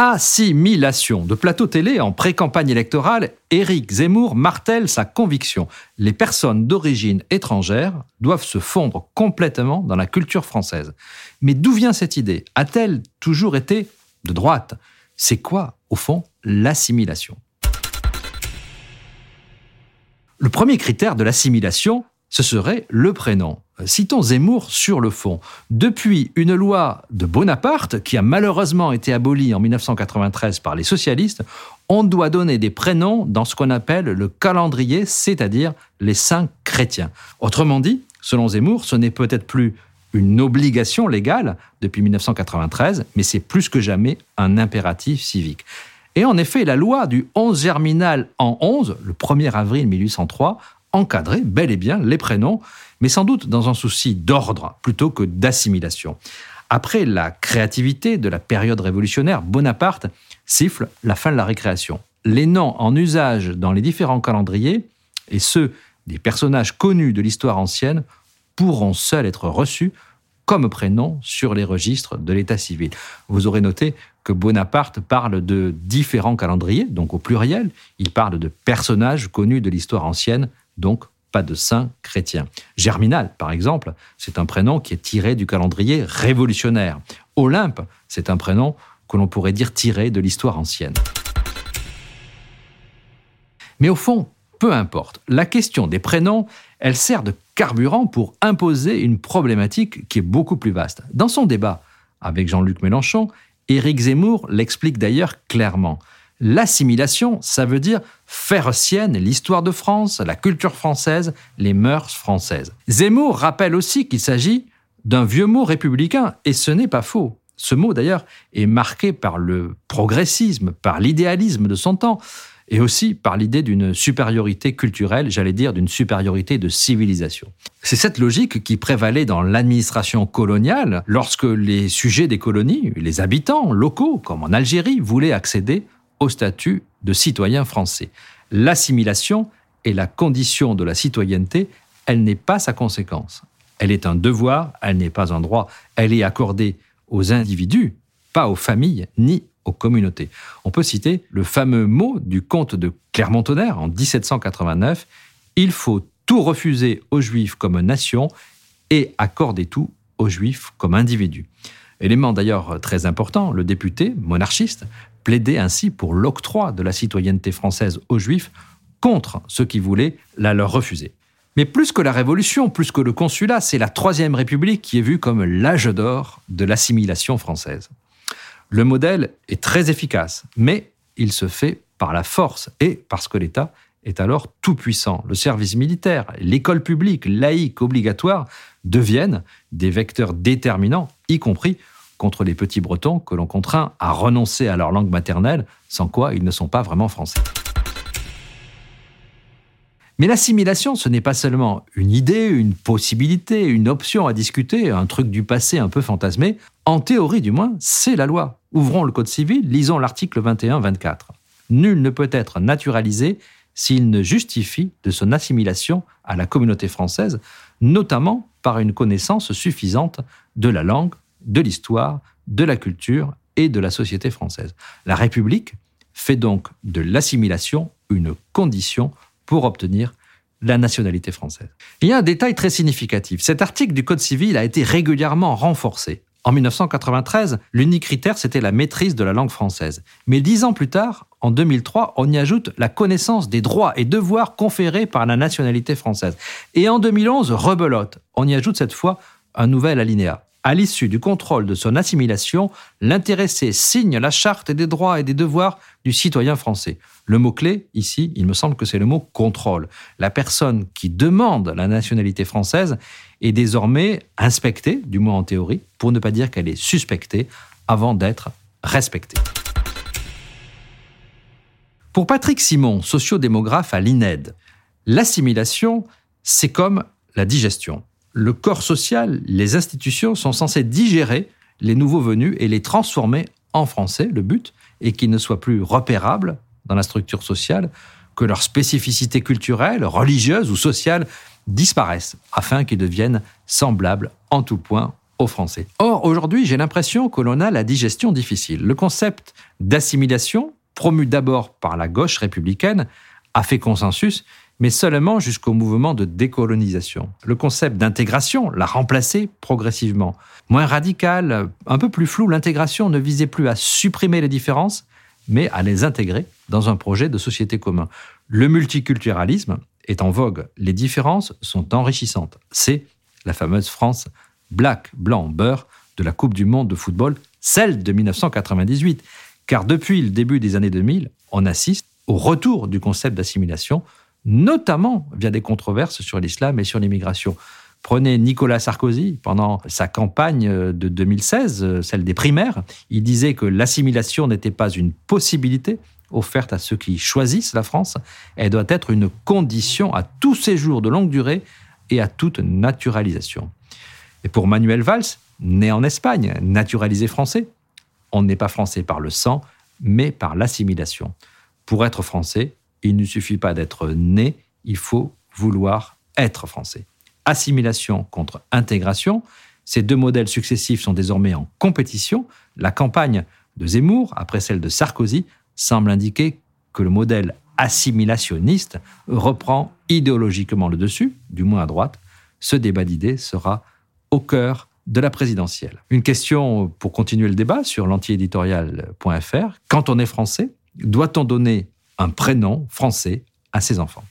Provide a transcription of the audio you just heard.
assimilation. De plateau télé en pré-campagne électorale, Éric Zemmour martèle sa conviction. Les personnes d'origine étrangère doivent se fondre complètement dans la culture française. Mais d'où vient cette idée? A-t-elle toujours été de droite? C'est quoi, au fond, l'assimilation? Le premier critère de l'assimilation, ce serait le prénom. Citons Zemmour sur le fond. Depuis une loi de Bonaparte, qui a malheureusement été abolie en 1993 par les socialistes, on doit donner des prénoms dans ce qu'on appelle le calendrier, c'est-à-dire les saints chrétiens. Autrement dit, selon Zemmour, ce n'est peut-être plus une obligation légale depuis 1993, mais c'est plus que jamais un impératif civique. Et en effet, la loi du 11 germinal en 11, le 1er avril 1803, encadrer bel et bien les prénoms, mais sans doute dans un souci d'ordre plutôt que d'assimilation. Après la créativité de la période révolutionnaire, Bonaparte siffle la fin de la récréation. Les noms en usage dans les différents calendriers et ceux des personnages connus de l'histoire ancienne pourront seuls être reçus comme prénoms sur les registres de l'état civil. Vous aurez noté que Bonaparte parle de différents calendriers, donc au pluriel. Il parle de personnages connus de l'histoire ancienne donc pas de saint chrétien. Germinal, par exemple, c'est un prénom qui est tiré du calendrier révolutionnaire. Olympe, c'est un prénom que l'on pourrait dire tiré de l'histoire ancienne. Mais au fond, peu importe. La question des prénoms, elle sert de carburant pour imposer une problématique qui est beaucoup plus vaste. Dans son débat avec Jean-Luc Mélenchon, Éric Zemmour l'explique d'ailleurs clairement. L'assimilation, ça veut dire faire sienne l'histoire de France, la culture française, les mœurs françaises. Zemmour rappelle aussi qu'il s'agit d'un vieux mot républicain, et ce n'est pas faux. Ce mot, d'ailleurs, est marqué par le progressisme, par l'idéalisme de son temps, et aussi par l'idée d'une supériorité culturelle, j'allais dire d'une supériorité de civilisation. C'est cette logique qui prévalait dans l'administration coloniale lorsque les sujets des colonies, les habitants locaux, comme en Algérie, voulaient accéder au statut de citoyen français. L'assimilation est la condition de la citoyenneté, elle n'est pas sa conséquence. Elle est un devoir, elle n'est pas un droit. Elle est accordée aux individus, pas aux familles ni aux communautés. On peut citer le fameux mot du comte de Clermont-Tonnerre en 1789 Il faut tout refuser aux Juifs comme nation et accorder tout aux Juifs comme individus. Élément d'ailleurs très important, le député monarchiste plaidait ainsi pour l'octroi de la citoyenneté française aux Juifs contre ceux qui voulaient la leur refuser. Mais plus que la Révolution, plus que le consulat, c'est la Troisième République qui est vue comme l'âge d'or de l'assimilation française. Le modèle est très efficace, mais il se fait par la force et parce que l'État est alors tout puissant. Le service militaire, l'école publique, laïque, obligatoire deviennent des vecteurs déterminants, y compris contre les petits Bretons que l'on contraint à renoncer à leur langue maternelle, sans quoi ils ne sont pas vraiment français. Mais l'assimilation, ce n'est pas seulement une idée, une possibilité, une option à discuter, un truc du passé un peu fantasmé. En théorie, du moins, c'est la loi. Ouvrons le Code civil, lisons l'article 21-24. Nul ne peut être naturalisé s'il ne justifie de son assimilation à la communauté française, notamment par une connaissance suffisante de la langue, de l'histoire, de la culture et de la société française. La République fait donc de l'assimilation une condition pour obtenir la nationalité française. Il y a un détail très significatif. Cet article du Code civil a été régulièrement renforcé. En 1993, l'unique critère, c'était la maîtrise de la langue française. Mais dix ans plus tard, en 2003, on y ajoute la connaissance des droits et devoirs conférés par la nationalité française. Et en 2011, rebelote, on y ajoute cette fois un nouvel alinéa. À l'issue du contrôle de son assimilation, l'intéressé signe la charte des droits et des devoirs du citoyen français. Le mot-clé, ici, il me semble que c'est le mot contrôle. La personne qui demande la nationalité française est désormais inspectée, du moins en théorie, pour ne pas dire qu'elle est suspectée, avant d'être respectée. Pour Patrick Simon, sociodémographe à l'INED, l'assimilation, c'est comme la digestion. Le corps social, les institutions sont censés digérer les nouveaux venus et les transformer en français. Le but est qu'ils ne soient plus repérables dans la structure sociale, que leurs spécificités culturelles, religieuses ou sociales disparaissent, afin qu'ils deviennent semblables en tout point aux Français. Or, aujourd'hui, j'ai l'impression que l'on a la digestion difficile. Le concept d'assimilation, promu d'abord par la gauche républicaine, a fait consensus, mais seulement jusqu'au mouvement de décolonisation. Le concept d'intégration l'a remplacé progressivement. Moins radical, un peu plus flou, l'intégration ne visait plus à supprimer les différences, mais à les intégrer dans un projet de société commun. Le multiculturalisme est en vogue, les différences sont enrichissantes. C'est la fameuse France black, blanc, beurre de la Coupe du Monde de football, celle de 1998. Car depuis le début des années 2000, on assiste au retour du concept d'assimilation, notamment via des controverses sur l'islam et sur l'immigration. Prenez Nicolas Sarkozy, pendant sa campagne de 2016, celle des primaires, il disait que l'assimilation n'était pas une possibilité offerte à ceux qui choisissent la France, elle doit être une condition à tout séjour de longue durée et à toute naturalisation. Et pour Manuel Valls, né en Espagne, naturalisé français, on n'est pas français par le sang, mais par l'assimilation. Pour être français, il ne suffit pas d'être né, il faut vouloir être français. Assimilation contre intégration, ces deux modèles successifs sont désormais en compétition. La campagne de Zemmour, après celle de Sarkozy, semble indiquer que le modèle assimilationniste reprend idéologiquement le dessus, du moins à droite. Ce débat d'idées sera au cœur de la présidentielle. Une question pour continuer le débat sur l'antiéditorial.fr. Quand on est français, doit-on donner un prénom français à ses enfants